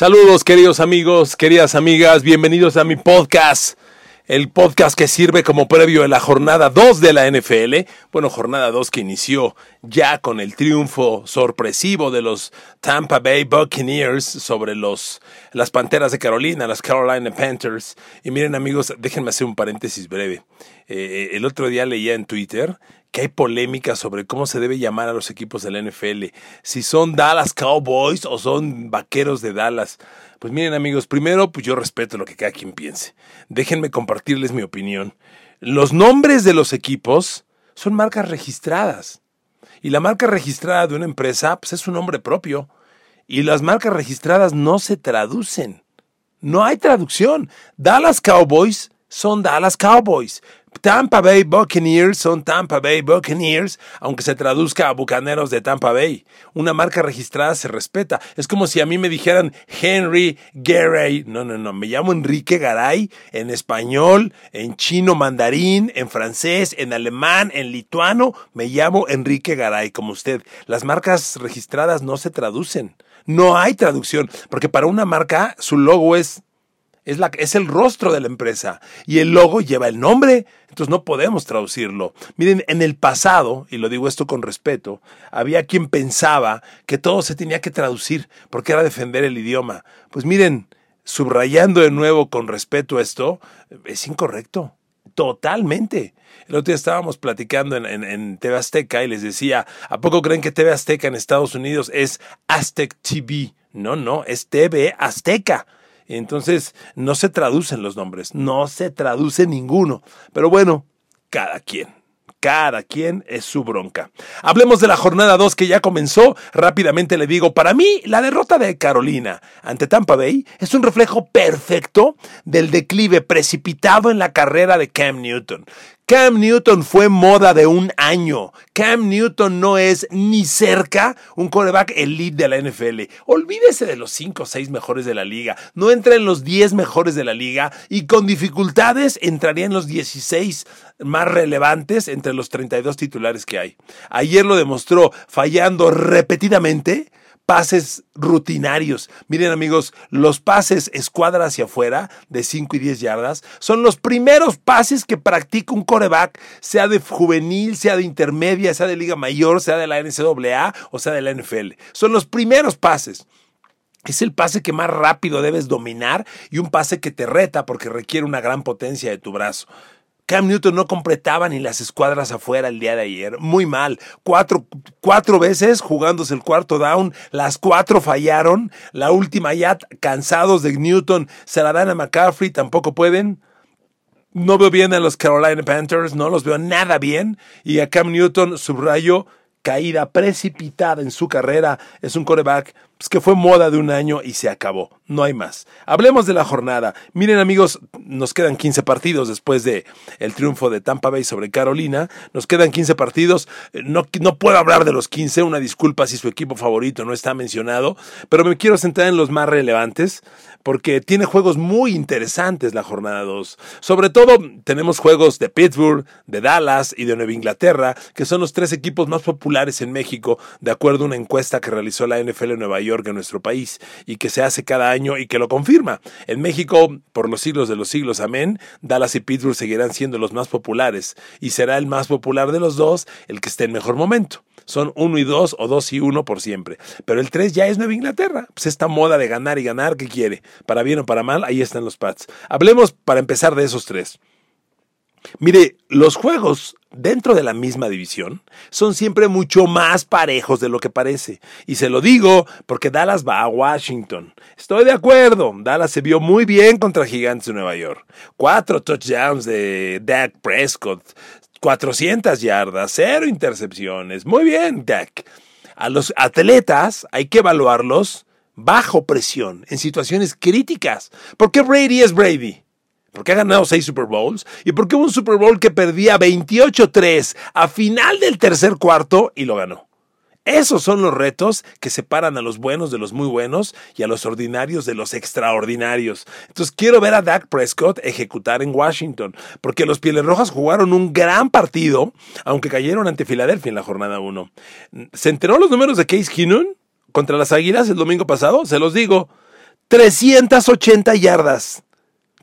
Saludos queridos amigos, queridas amigas, bienvenidos a mi podcast, el podcast que sirve como previo de la jornada 2 de la NFL, bueno, jornada 2 que inició ya con el triunfo sorpresivo de los Tampa Bay Buccaneers sobre los, las Panteras de Carolina, las Carolina Panthers. Y miren amigos, déjenme hacer un paréntesis breve. Eh, el otro día leía en Twitter que hay polémica sobre cómo se debe llamar a los equipos de la NFL, si son Dallas Cowboys o son Vaqueros de Dallas. Pues miren amigos, primero pues yo respeto lo que cada quien piense. Déjenme compartirles mi opinión. Los nombres de los equipos son marcas registradas. Y la marca registrada de una empresa pues es un nombre propio. Y las marcas registradas no se traducen. No hay traducción. Dallas Cowboys son Dallas Cowboys. Tampa Bay Buccaneers son Tampa Bay Buccaneers, aunque se traduzca a Bucaneros de Tampa Bay. Una marca registrada se respeta. Es como si a mí me dijeran Henry Garay. No, no, no. Me llamo Enrique Garay en español, en chino mandarín, en francés, en alemán, en lituano. Me llamo Enrique Garay, como usted. Las marcas registradas no se traducen. No hay traducción, porque para una marca su logo es es, la, es el rostro de la empresa y el logo lleva el nombre, entonces no podemos traducirlo. Miren, en el pasado, y lo digo esto con respeto, había quien pensaba que todo se tenía que traducir porque era defender el idioma. Pues miren, subrayando de nuevo con respeto esto, es incorrecto. Totalmente. El otro día estábamos platicando en, en, en, TV Azteca y les decía, ¿a poco creen que TV Azteca en Estados Unidos es Aztec TV? No, no, es TV Azteca. Entonces, no se traducen los nombres, no se traduce ninguno. Pero bueno, cada quien. Cada quien es su bronca. Hablemos de la jornada 2 que ya comenzó. Rápidamente le digo, para mí la derrota de Carolina ante Tampa Bay es un reflejo perfecto del declive precipitado en la carrera de Cam Newton. Cam Newton fue moda de un año. Cam Newton no es ni cerca un coreback elite de la NFL. Olvídese de los 5 o 6 mejores de la liga. No entra en los 10 mejores de la liga y con dificultades entraría en los 16 más relevantes entre los 32 titulares que hay. Ayer lo demostró fallando repetidamente pases rutinarios. Miren amigos, los pases escuadra hacia afuera de 5 y 10 yardas son los primeros pases que practica un coreback, sea de juvenil, sea de intermedia, sea de liga mayor, sea de la NCAA o sea de la NFL. Son los primeros pases. Es el pase que más rápido debes dominar y un pase que te reta porque requiere una gran potencia de tu brazo. Cam Newton no completaba ni las escuadras afuera el día de ayer. Muy mal. Cuatro, cuatro veces jugándose el cuarto down. Las cuatro fallaron. La última ya cansados de Newton se la dan a McCaffrey. Tampoco pueden. No veo bien a los Carolina Panthers. No los veo nada bien. Y a Cam Newton, subrayo, caída precipitada en su carrera. Es un coreback pues que fue moda de un año y se acabó. No hay más. Hablemos de la jornada. Miren amigos, nos quedan 15 partidos después de el triunfo de Tampa Bay sobre Carolina. Nos quedan 15 partidos. No, no puedo hablar de los 15. Una disculpa si su equipo favorito no está mencionado. Pero me quiero centrar en los más relevantes porque tiene juegos muy interesantes la jornada 2. Sobre todo tenemos juegos de Pittsburgh, de Dallas y de Nueva Inglaterra, que son los tres equipos más populares en México, de acuerdo a una encuesta que realizó la NFL en Nueva York en nuestro país y que se hace cada año y que lo confirma. En México, por los siglos de los siglos, amén, Dallas y Pittsburgh seguirán siendo los más populares y será el más popular de los dos el que esté en mejor momento. Son uno y dos o dos y uno por siempre. Pero el tres ya es Nueva Inglaterra. Pues esta moda de ganar y ganar, ¿qué quiere? Para bien o para mal, ahí están los Pats. Hablemos para empezar de esos tres. Mire, los juegos dentro de la misma división son siempre mucho más parejos de lo que parece. Y se lo digo porque Dallas va a Washington. Estoy de acuerdo, Dallas se vio muy bien contra Gigantes de Nueva York. Cuatro touchdowns de Dak Prescott, 400 yardas, cero intercepciones. Muy bien, Dak. A los atletas hay que evaluarlos bajo presión, en situaciones críticas. ¿Por qué Brady es Brady? Porque ha ganado seis Super Bowls y porque hubo un Super Bowl que perdía 28-3 a final del tercer cuarto y lo ganó. Esos son los retos que separan a los buenos de los muy buenos y a los ordinarios de los extraordinarios. Entonces quiero ver a Dak Prescott ejecutar en Washington, porque los Pieles Rojas jugaron un gran partido, aunque cayeron ante Filadelfia en la jornada 1. ¿Se enteró los números de Case Keenum contra las Águilas el domingo pasado? Se los digo. 380 yardas.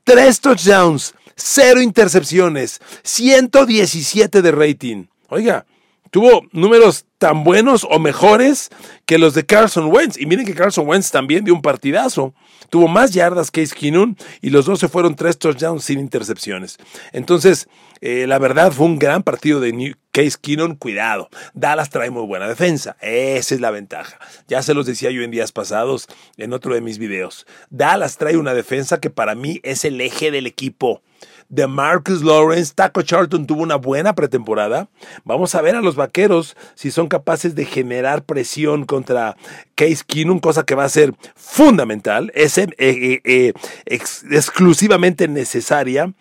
Tres touchdowns, cero intercepciones, 117 de rating. Oiga, tuvo números tan buenos o mejores que los de Carson Wentz. Y miren que Carson Wentz también dio un partidazo. Tuvo más yardas que Case Keenum y los dos se fueron tres touchdowns sin intercepciones. Entonces, eh, la verdad fue un gran partido de Case Keenum. Cuidado, Dallas trae muy buena defensa. Esa es la ventaja. Ya se los decía yo en días pasados en otro de mis videos. Dallas trae una defensa que para mí es el eje del equipo de Marcus Lawrence. Taco Charlton tuvo una buena pretemporada. Vamos a ver a los vaqueros si son capaces de generar presión contra Case Keenum, cosa que va a ser fundamental, es eh, eh, exclusivamente necesaria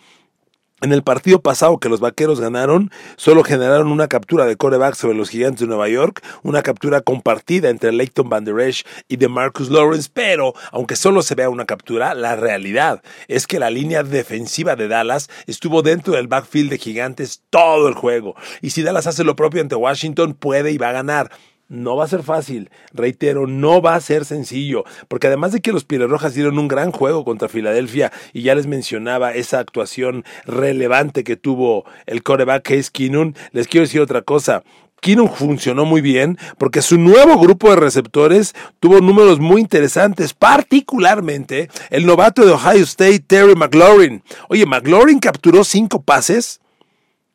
en el partido pasado que los vaqueros ganaron, solo generaron una captura de coreback sobre los gigantes de Nueva York, una captura compartida entre Leighton Van Der Esch y de Marcus Lawrence, pero aunque solo se vea una captura, la realidad es que la línea defensiva de Dallas estuvo dentro del backfield de gigantes todo el juego. Y si Dallas hace lo propio ante Washington, puede y va a ganar. No va a ser fácil, reitero, no va a ser sencillo, porque además de que los Rojas dieron un gran juego contra Filadelfia y ya les mencionaba esa actuación relevante que tuvo el coreback Case Keenum, les quiero decir otra cosa. Keenum funcionó muy bien porque su nuevo grupo de receptores tuvo números muy interesantes, particularmente el novato de Ohio State, Terry McLaurin. Oye, McLaurin capturó cinco pases,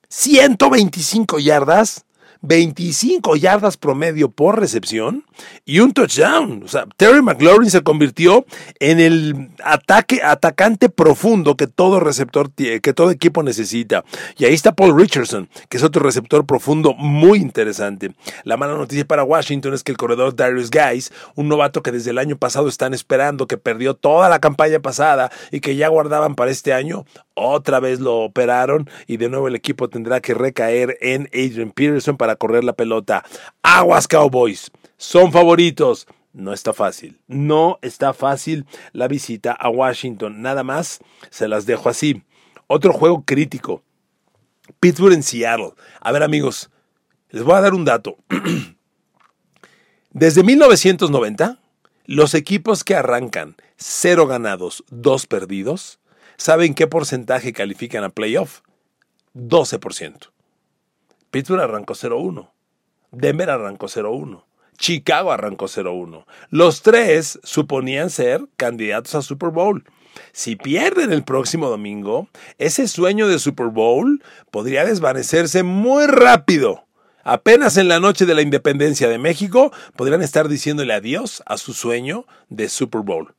125 yardas, 25 yardas promedio por recepción y un touchdown. O sea, Terry McLaurin se convirtió en el ataque, atacante profundo que todo receptor, que todo equipo necesita. Y ahí está Paul Richardson, que es otro receptor profundo muy interesante. La mala noticia para Washington es que el corredor Darius Guys, un novato que desde el año pasado están esperando, que perdió toda la campaña pasada y que ya guardaban para este año, otra vez lo operaron y de nuevo el equipo tendrá que recaer en Adrian Peterson para correr la pelota. Aguas Cowboys, son favoritos. No está fácil, no está fácil la visita a Washington. Nada más, se las dejo así. Otro juego crítico. Pittsburgh en Seattle. A ver amigos, les voy a dar un dato. Desde 1990, los equipos que arrancan cero ganados, dos perdidos, ¿Saben qué porcentaje califican a playoff? 12%. Pittsburgh arrancó 0-1. Denver arrancó 0-1. Chicago arrancó 0-1. Los tres suponían ser candidatos a Super Bowl. Si pierden el próximo domingo, ese sueño de Super Bowl podría desvanecerse muy rápido. Apenas en la noche de la independencia de México podrían estar diciéndole adiós a su sueño de Super Bowl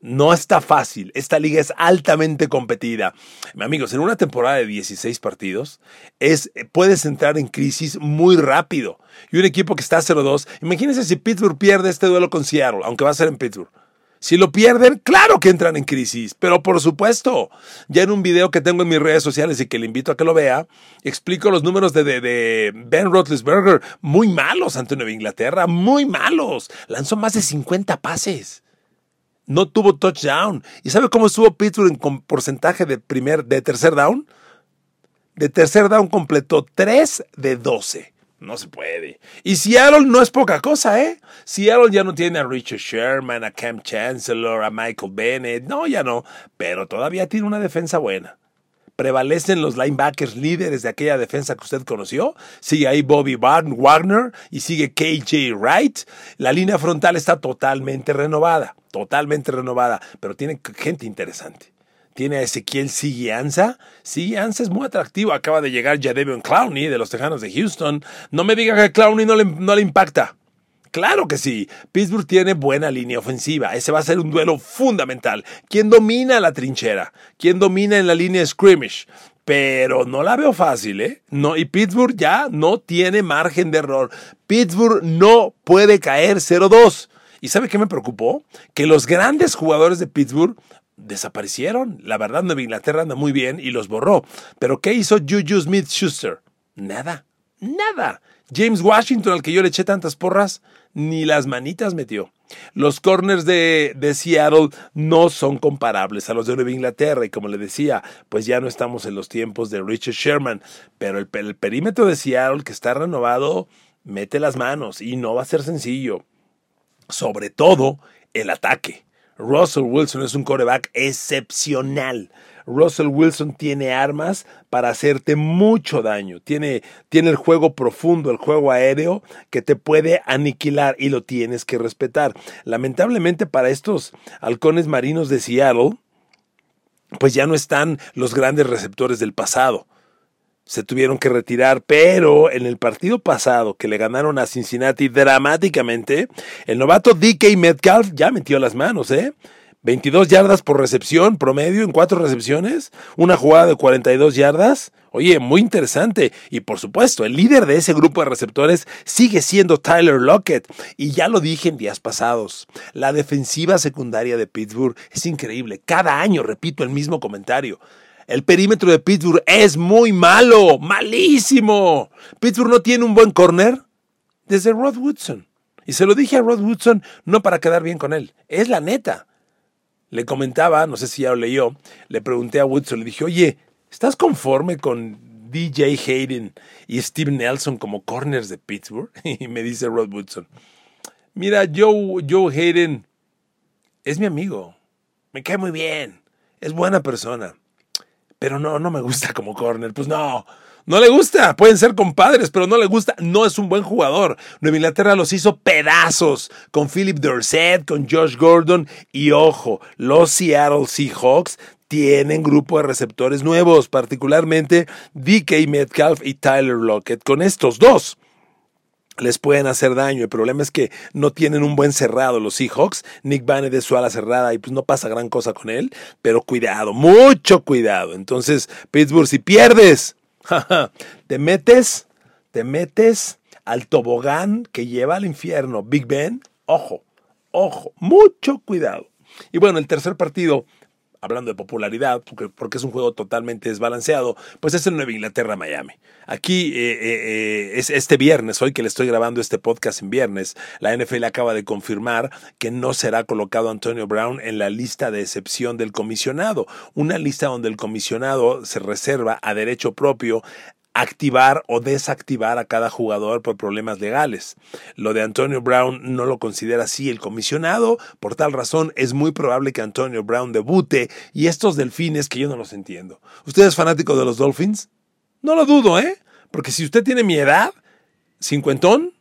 no está fácil. Esta liga es altamente competida. Amigos, en una temporada de 16 partidos, es, puedes entrar en crisis muy rápido. Y un equipo que está 0-2, imagínense si Pittsburgh pierde este duelo con Seattle, aunque va a ser en Pittsburgh. Si lo pierden, claro que entran en crisis, pero por supuesto, ya en un video que tengo en mis redes sociales y que le invito a que lo vea, explico los números de, de Ben Roethlisberger, muy malos ante Nueva Inglaterra, muy malos. Lanzó más de 50 pases no tuvo touchdown. ¿Y sabe cómo estuvo Pittsburgh en porcentaje de, primer, de tercer down? De tercer down completó 3 de 12. No se puede. Y Seattle no es poca cosa, ¿eh? Seattle ya no tiene a Richard Sherman, a Cam Chancellor, a Michael Bennett. No, ya no. Pero todavía tiene una defensa buena prevalecen los linebackers líderes de aquella defensa que usted conoció. Sigue ahí Bobby Wagner y sigue KJ Wright. La línea frontal está totalmente renovada, totalmente renovada, pero tiene gente interesante. tiene a Ezequiel Siguianza. Siguianza es muy atractivo. Acaba de llegar Jadevion Clowney de los Tejanos de Houston. No me diga que Clowney no le, no le impacta. Claro que sí. Pittsburgh tiene buena línea ofensiva. Ese va a ser un duelo fundamental. ¿Quién domina la trinchera? ¿Quién domina en la línea scrimmage? Pero no la veo fácil, ¿eh? No, y Pittsburgh ya no tiene margen de error. Pittsburgh no puede caer 0-2. ¿Y sabe qué me preocupó? Que los grandes jugadores de Pittsburgh desaparecieron. La verdad, Nueva Inglaterra anda muy bien y los borró. Pero ¿qué hizo Juju Smith Schuster? Nada, nada. James Washington, al que yo le eché tantas porras, ni las manitas metió. Los corners de, de, Seattle no son comparables a los de Nueva Inglaterra y como le decía, pues ya no estamos en los tiempos de Richard Sherman, pero el, el perímetro de Seattle que está renovado mete las manos y no va a ser sencillo. Sobre todo el ataque. Russell Wilson es un coreback excepcional. Russell Wilson tiene armas para hacerte mucho daño. Tiene, tiene el juego profundo, el juego aéreo que te puede aniquilar y lo tienes que respetar. Lamentablemente para estos halcones marinos de Seattle, pues ya no están los grandes receptores del pasado se tuvieron que retirar, pero en el partido pasado que le ganaron a Cincinnati dramáticamente, el novato DK Metcalf ya metió las manos, ¿eh? 22 yardas por recepción, promedio en cuatro recepciones, una jugada de 42 yardas. Oye, muy interesante. Y por supuesto, el líder de ese grupo de receptores sigue siendo Tyler Lockett. Y ya lo dije en días pasados. La defensiva secundaria de Pittsburgh es increíble. Cada año repito el mismo comentario. El perímetro de Pittsburgh es muy malo, malísimo. Pittsburgh no tiene un buen corner desde Rod Woodson. Y se lo dije a Rod Woodson no para quedar bien con él, es la neta. Le comentaba, no sé si ya lo leyó, le pregunté a Woodson, le dije, oye, ¿estás conforme con DJ Hayden y Steve Nelson como corners de Pittsburgh? Y me dice Rod Woodson, mira, Joe, Joe Hayden es mi amigo, me cae muy bien, es buena persona pero no, no me gusta como corner. Pues no, no le gusta. Pueden ser compadres, pero no le gusta. No es un buen jugador. Nueva Inglaterra los hizo pedazos con Philip Dorset, con Josh Gordon. Y ojo, los Seattle Seahawks tienen grupo de receptores nuevos, particularmente DK Metcalf y Tyler Lockett. Con estos dos les pueden hacer daño. El problema es que no tienen un buen cerrado los Seahawks. Nick Bannett de su ala cerrada y pues no pasa gran cosa con él. Pero cuidado, mucho cuidado. Entonces, Pittsburgh, si pierdes, te metes, te metes al tobogán que lleva al infierno. Big Ben, ojo, ojo, mucho cuidado. Y bueno, el tercer partido hablando de popularidad, porque, porque, es un juego totalmente desbalanceado, pues es el Nueva Inglaterra-Miami. Aquí eh, eh, eh, es este viernes, hoy que le estoy grabando este podcast en viernes, la NFL acaba de confirmar que no será colocado Antonio Brown en la lista de excepción del comisionado, una lista donde el comisionado se reserva a derecho propio activar o desactivar a cada jugador por problemas legales. Lo de Antonio Brown no lo considera así el comisionado, por tal razón es muy probable que Antonio Brown debute y estos delfines que yo no los entiendo. ¿Usted es fanático de los Dolphins? No lo dudo, ¿eh? Porque si usted tiene mi edad, cincuentón,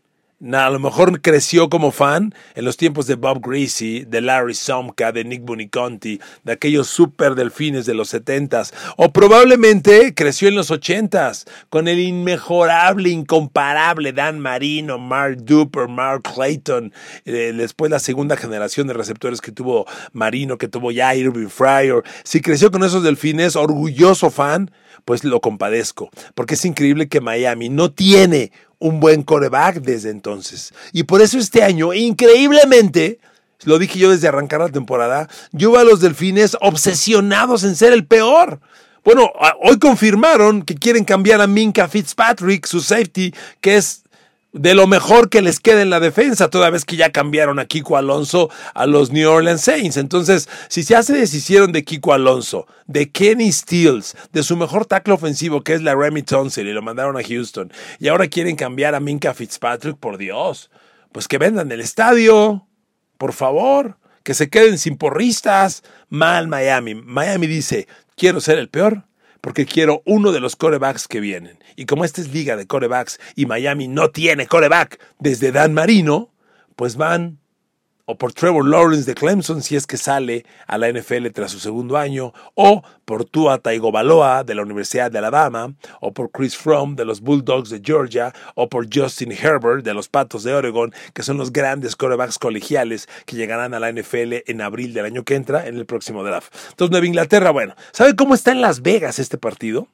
a lo mejor creció como fan en los tiempos de Bob Greasy, de Larry Somka, de Nick Buniconti, de aquellos super delfines de los setentas, o probablemente creció en los ochentas con el inmejorable, incomparable Dan Marino, Mark Duper, Mark Clayton, eh, después la segunda generación de receptores que tuvo Marino, que tuvo ya Irving Fryer. Si creció con esos delfines, orgulloso fan, pues lo compadezco, porque es increíble que Miami no tiene un buen coreback desde entonces. Y por eso este año, increíblemente, lo dije yo desde arrancar la temporada, yo veo a los delfines obsesionados en ser el peor. Bueno, hoy confirmaron que quieren cambiar a Minka Fitzpatrick, su safety, que es de lo mejor que les queda en la defensa, toda vez que ya cambiaron a Kiko Alonso a los New Orleans Saints. Entonces, si ya se deshicieron de Kiko Alonso, de Kenny Stills, de su mejor tackle ofensivo que es la Remy Tonsil y lo mandaron a Houston, y ahora quieren cambiar a Minka Fitzpatrick, por Dios, pues que vendan el estadio, por favor, que se queden sin porristas. Mal Miami. Miami dice, quiero ser el peor porque quiero uno de los corebacks que vienen. Y como esta es liga de corebacks y Miami no tiene coreback desde Dan Marino, pues van o por Trevor Lawrence de Clemson si es que sale a la NFL tras su segundo año, o por Tua Tagovailoa de la Universidad de Alabama, o por Chris Fromm de los Bulldogs de Georgia, o por Justin Herbert de los Patos de Oregon, que son los grandes quarterbacks colegiales que llegarán a la NFL en abril del año que entra en el próximo draft. Entonces Nueva Inglaterra, bueno, ¿sabe cómo está en Las Vegas este partido?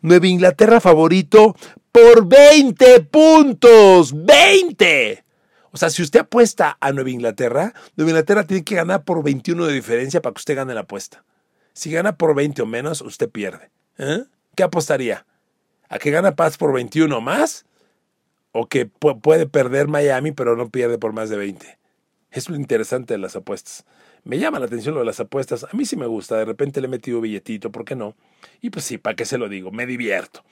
Nueva Inglaterra favorito por 20 puntos, 20. O sea, si usted apuesta a Nueva Inglaterra, Nueva Inglaterra tiene que ganar por 21 de diferencia para que usted gane la apuesta. Si gana por 20 o menos, usted pierde. ¿Eh? ¿Qué apostaría? ¿A que gana Paz por 21 o más? ¿O que puede perder Miami pero no pierde por más de 20? Es lo interesante de las apuestas. Me llama la atención lo de las apuestas. A mí sí me gusta. De repente le he metido billetito, ¿por qué no? Y pues sí, ¿para qué se lo digo? Me divierto.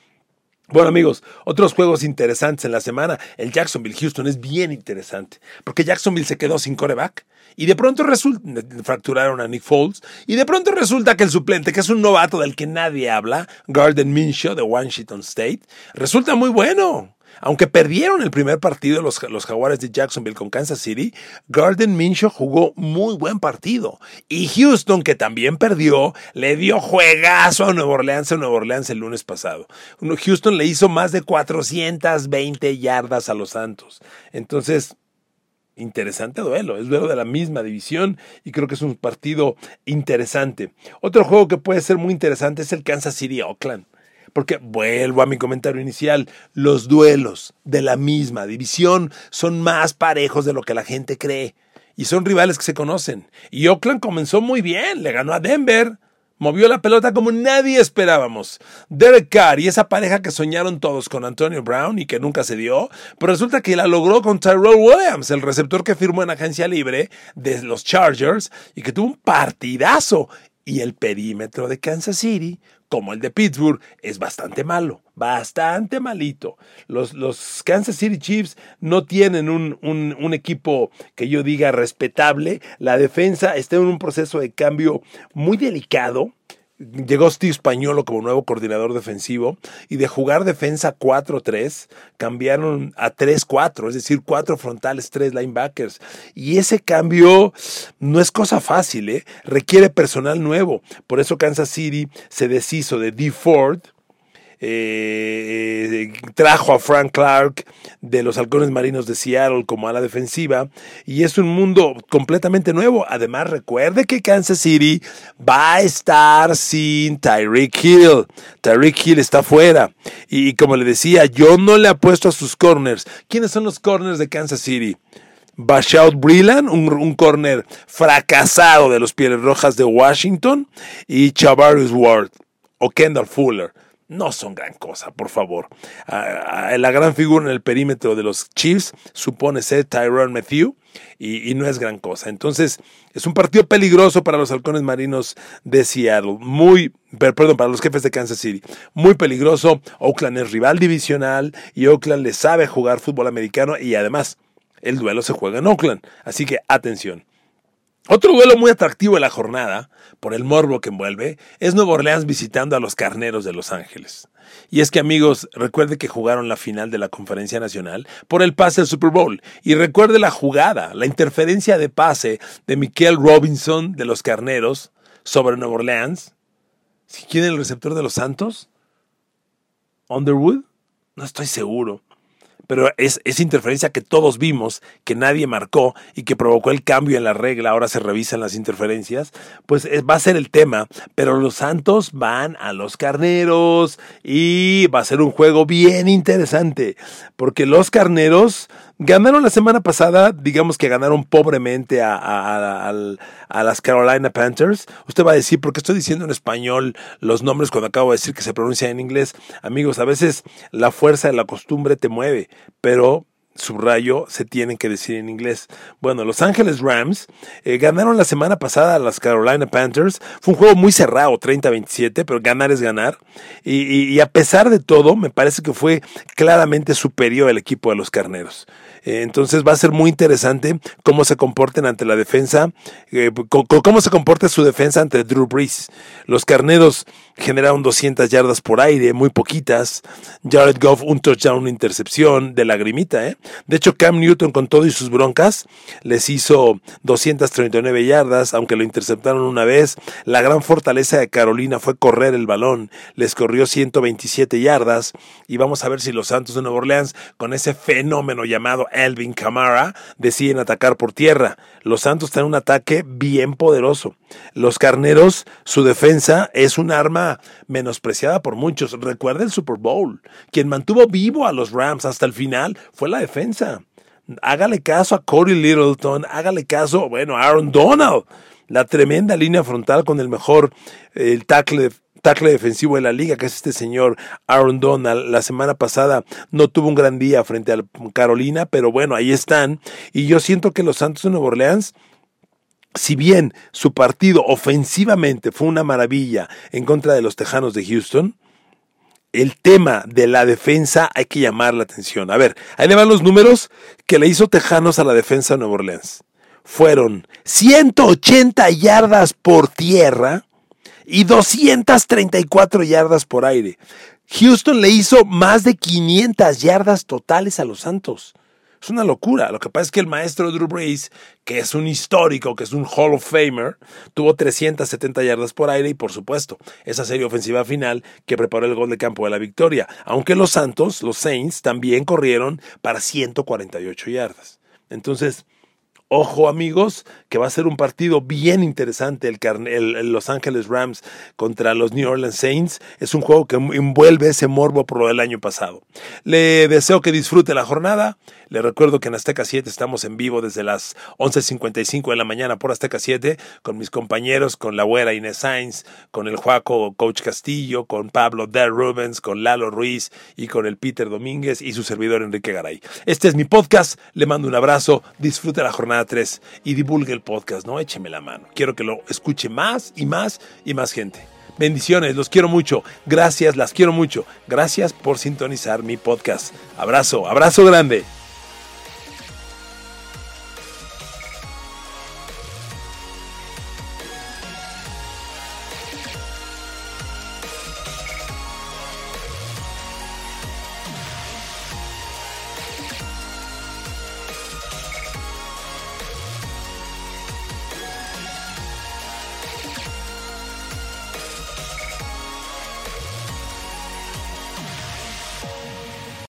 Bueno amigos, otros juegos interesantes en la semana. El Jacksonville-Houston es bien interesante, porque Jacksonville se quedó sin coreback y de pronto resulta, fracturaron a Nick Foles, y de pronto resulta que el suplente, que es un novato del que nadie habla, Garden Minshew de Washington State, resulta muy bueno. Aunque perdieron el primer partido los, los Jaguares de Jacksonville con Kansas City, Garden Minshew jugó muy buen partido. Y Houston, que también perdió, le dio juegazo a Nueva Orleans, a Nueva Orleans el lunes pasado. Houston le hizo más de 420 yardas a los Santos. Entonces, interesante duelo, es duelo de la misma división y creo que es un partido interesante. Otro juego que puede ser muy interesante es el Kansas City Oakland. Porque vuelvo a mi comentario inicial, los duelos de la misma división son más parejos de lo que la gente cree. Y son rivales que se conocen. Y Oakland comenzó muy bien, le ganó a Denver, movió la pelota como nadie esperábamos. Derek Carr y esa pareja que soñaron todos con Antonio Brown y que nunca se dio, pero resulta que la logró con Tyrell Williams, el receptor que firmó en agencia libre de los Chargers y que tuvo un partidazo. Y el perímetro de Kansas City como el de Pittsburgh, es bastante malo, bastante malito. Los, los Kansas City Chiefs no tienen un, un, equipo que yo diga respetable. La defensa está en un proceso de cambio muy delicado. Llegó Steve Españolo como nuevo coordinador defensivo y de jugar defensa 4-3 cambiaron a 3-4, es decir, cuatro frontales, tres linebackers. Y ese cambio no es cosa fácil, ¿eh? requiere personal nuevo. Por eso Kansas City se deshizo de D. Ford, eh, trajo a Frank Clark de los Halcones Marinos de Seattle como a la defensiva y es un mundo completamente nuevo. Además, recuerde que Kansas City va a estar sin Tyreek Hill. Tyreek Hill está fuera y como le decía, yo no le apuesto a sus corners. ¿Quiénes son los corners de Kansas City? Bashout Breland, un, un corner fracasado de los Pieles Rojas de Washington, y Chavarius Ward o Kendall Fuller no son gran cosa, por favor. la gran figura en el perímetro de los Chiefs supone ser Tyrone Matthew y, no es gran cosa. Entonces, es un partido peligroso para los halcones marinos de Seattle. Muy, perdón, para los jefes de Kansas City. Muy peligroso. Oakland es rival divisional y Oakland le sabe jugar fútbol americano y además el duelo se juega en Oakland. Así que atención. Otro duelo muy atractivo de la jornada, por el morbo que envuelve, es Nuevo Orleans visitando a los Carneros de Los Ángeles. Y es que amigos, recuerde que jugaron la final de la Conferencia Nacional por el pase al Super Bowl. Y recuerde la jugada, la interferencia de pase de Michael Robinson de los Carneros sobre Nuevo Orleans. ¿Quién es el receptor de los Santos? ¿Underwood? No estoy seguro pero es, esa interferencia que todos vimos, que nadie marcó y que provocó el cambio en la regla, ahora se revisan las interferencias, pues va a ser el tema. Pero los Santos van a los carneros y va a ser un juego bien interesante, porque los carneros Ganaron la semana pasada, digamos que ganaron pobremente a, las Carolina Panthers. Usted va a decir, ¿por qué estoy diciendo en español los nombres cuando acabo de decir que se pronuncia en inglés? Amigos, a veces la fuerza de la costumbre te mueve, pero subrayo, se tienen que decir en inglés. Bueno, Los Ángeles Rams eh, ganaron la semana pasada a las Carolina Panthers. Fue un juego muy cerrado, 30-27, pero ganar es ganar. Y, y, a pesar de todo, me parece que fue claramente superior el equipo de los Carneros. Eh, entonces va a ser muy interesante cómo se comporten ante la defensa, eh, cómo se comporta su defensa ante Drew Brees. Los carneros generaron 200 yardas por aire, muy poquitas. Jared Goff un touchdown, una intercepción de lagrimita, ¿eh? De hecho, Cam Newton con todo y sus broncas les hizo 239 yardas, aunque lo interceptaron una vez. La gran fortaleza de Carolina fue correr el balón, les corrió 127 yardas y vamos a ver si los Santos de Nueva Orleans con ese fenómeno llamado Elvin Kamara deciden atacar por tierra. Los Santos tienen un ataque bien poderoso. Los Carneros, su defensa es un arma menospreciada por muchos. Recuerda el Super Bowl. Quien mantuvo vivo a los Rams hasta el final fue la defensa. Hágale caso a Corey Littleton, hágale caso, bueno, a Aaron Donald. La tremenda línea frontal con el mejor el tackle tackle defensivo de la liga, que es este señor Aaron Donald. La semana pasada no tuvo un gran día frente a Carolina, pero bueno, ahí están. Y yo siento que los Santos de Nueva Orleans si bien su partido ofensivamente fue una maravilla en contra de los Tejanos de Houston, el tema de la defensa hay que llamar la atención. A ver, ahí le van los números que le hizo Tejanos a la defensa de Nueva Orleans. Fueron 180 yardas por tierra y 234 yardas por aire. Houston le hizo más de 500 yardas totales a los Santos. Es una locura. Lo que pasa es que el maestro Drew Brees, que es un histórico, que es un Hall of Famer, tuvo 370 yardas por aire y, por supuesto, esa serie ofensiva final que preparó el gol de campo de la victoria. Aunque los Santos, los Saints, también corrieron para 148 yardas. Entonces, Ojo amigos, que va a ser un partido bien interesante el, Los Ángeles Rams contra los New Orleans Saints. Es un juego que envuelve ese morbo por lo del año pasado. Le deseo que disfrute la jornada. Le recuerdo que en Azteca 7 estamos en vivo desde las 11.55 de la mañana por Azteca 7 con mis compañeros, con la güera Inés Sainz, con el Juaco Coach Castillo, con Pablo Der Rubens, con Lalo Ruiz y con el Peter Domínguez y su servidor Enrique Garay. Este es mi podcast. Le mando un abrazo. Disfrute la jornada 3 y divulgue el podcast, ¿no? Écheme la mano. Quiero que lo escuche más y más y más gente. Bendiciones, los quiero mucho. Gracias, las quiero mucho. Gracias por sintonizar mi podcast. Abrazo, abrazo grande.